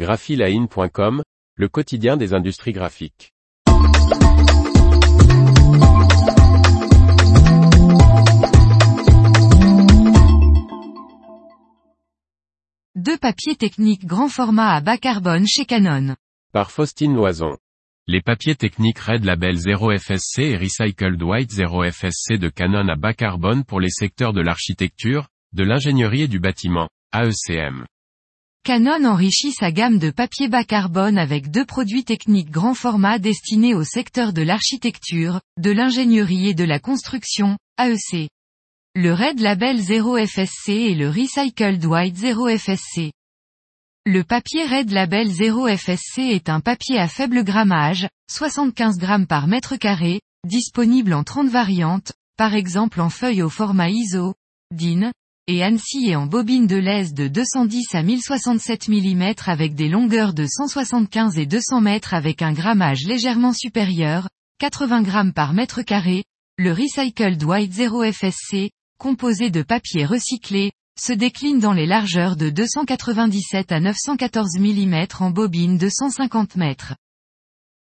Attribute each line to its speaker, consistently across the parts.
Speaker 1: graphiline.com, le quotidien des industries graphiques.
Speaker 2: Deux papiers techniques grand format à bas carbone chez Canon.
Speaker 1: Par Faustine Loison.
Speaker 3: Les papiers techniques Red Label 0 FSC et Recycled White 0 FSC de Canon à bas carbone pour les secteurs de l'architecture, de l'ingénierie et du bâtiment, AECM.
Speaker 2: Canon enrichit sa gamme de papier bas carbone avec deux produits techniques grand format destinés au secteur de l'architecture, de l'ingénierie et de la construction, AEC. Le Red Label 0 FSC et le Recycled White 0 FSC. Le papier Red Label 0 FSC est un papier à faible grammage, 75 grammes par mètre carré, disponible en 30 variantes, par exemple en feuille au format ISO, DIN, et ANSI et en bobine de lèse de 210 à 1067 mm avec des longueurs de 175 et 200 mètres avec un grammage légèrement supérieur, 80 grammes par mètre carré, le Recycled White 0 FSC, composé de papier recyclé, se décline dans les largeurs de 297 à 914 mm en bobine de 150 mètres.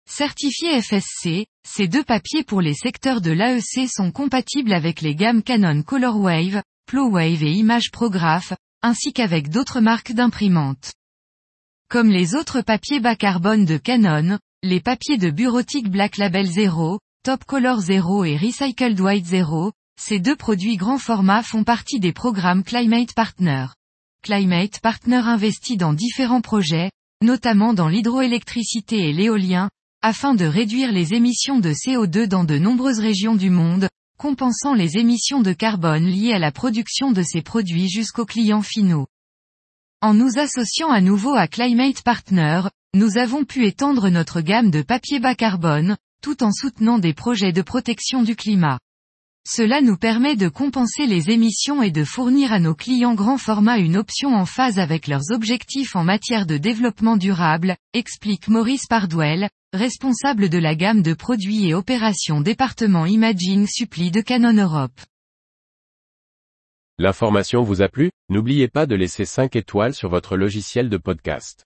Speaker 2: Certifié FSC, ces deux papiers pour les secteurs de l'AEC sont compatibles avec les gammes Canon Colorwave, PloWave et Image Prograph, ainsi qu'avec d'autres marques d'imprimantes. Comme les autres papiers bas carbone de Canon, les papiers de bureautique Black Label 0, Top Color 0 et Recycled White 0, ces deux produits grand format font partie des programmes Climate Partner. Climate Partner investit dans différents projets, notamment dans l'hydroélectricité et l'éolien, afin de réduire les émissions de CO2 dans de nombreuses régions du monde, compensant les émissions de carbone liées à la production de ces produits jusqu'aux clients finaux. En nous associant à nouveau à Climate Partner, nous avons pu étendre notre gamme de papier bas carbone, tout en soutenant des projets de protection du climat. Cela nous permet de compenser les émissions et de fournir à nos clients grand format une option en phase avec leurs objectifs en matière de développement durable, explique Maurice Pardwell, responsable de la gamme de produits et opérations département Imaging Supply de Canon Europe.
Speaker 1: L'information vous a plu? N'oubliez pas de laisser 5 étoiles sur votre logiciel de podcast.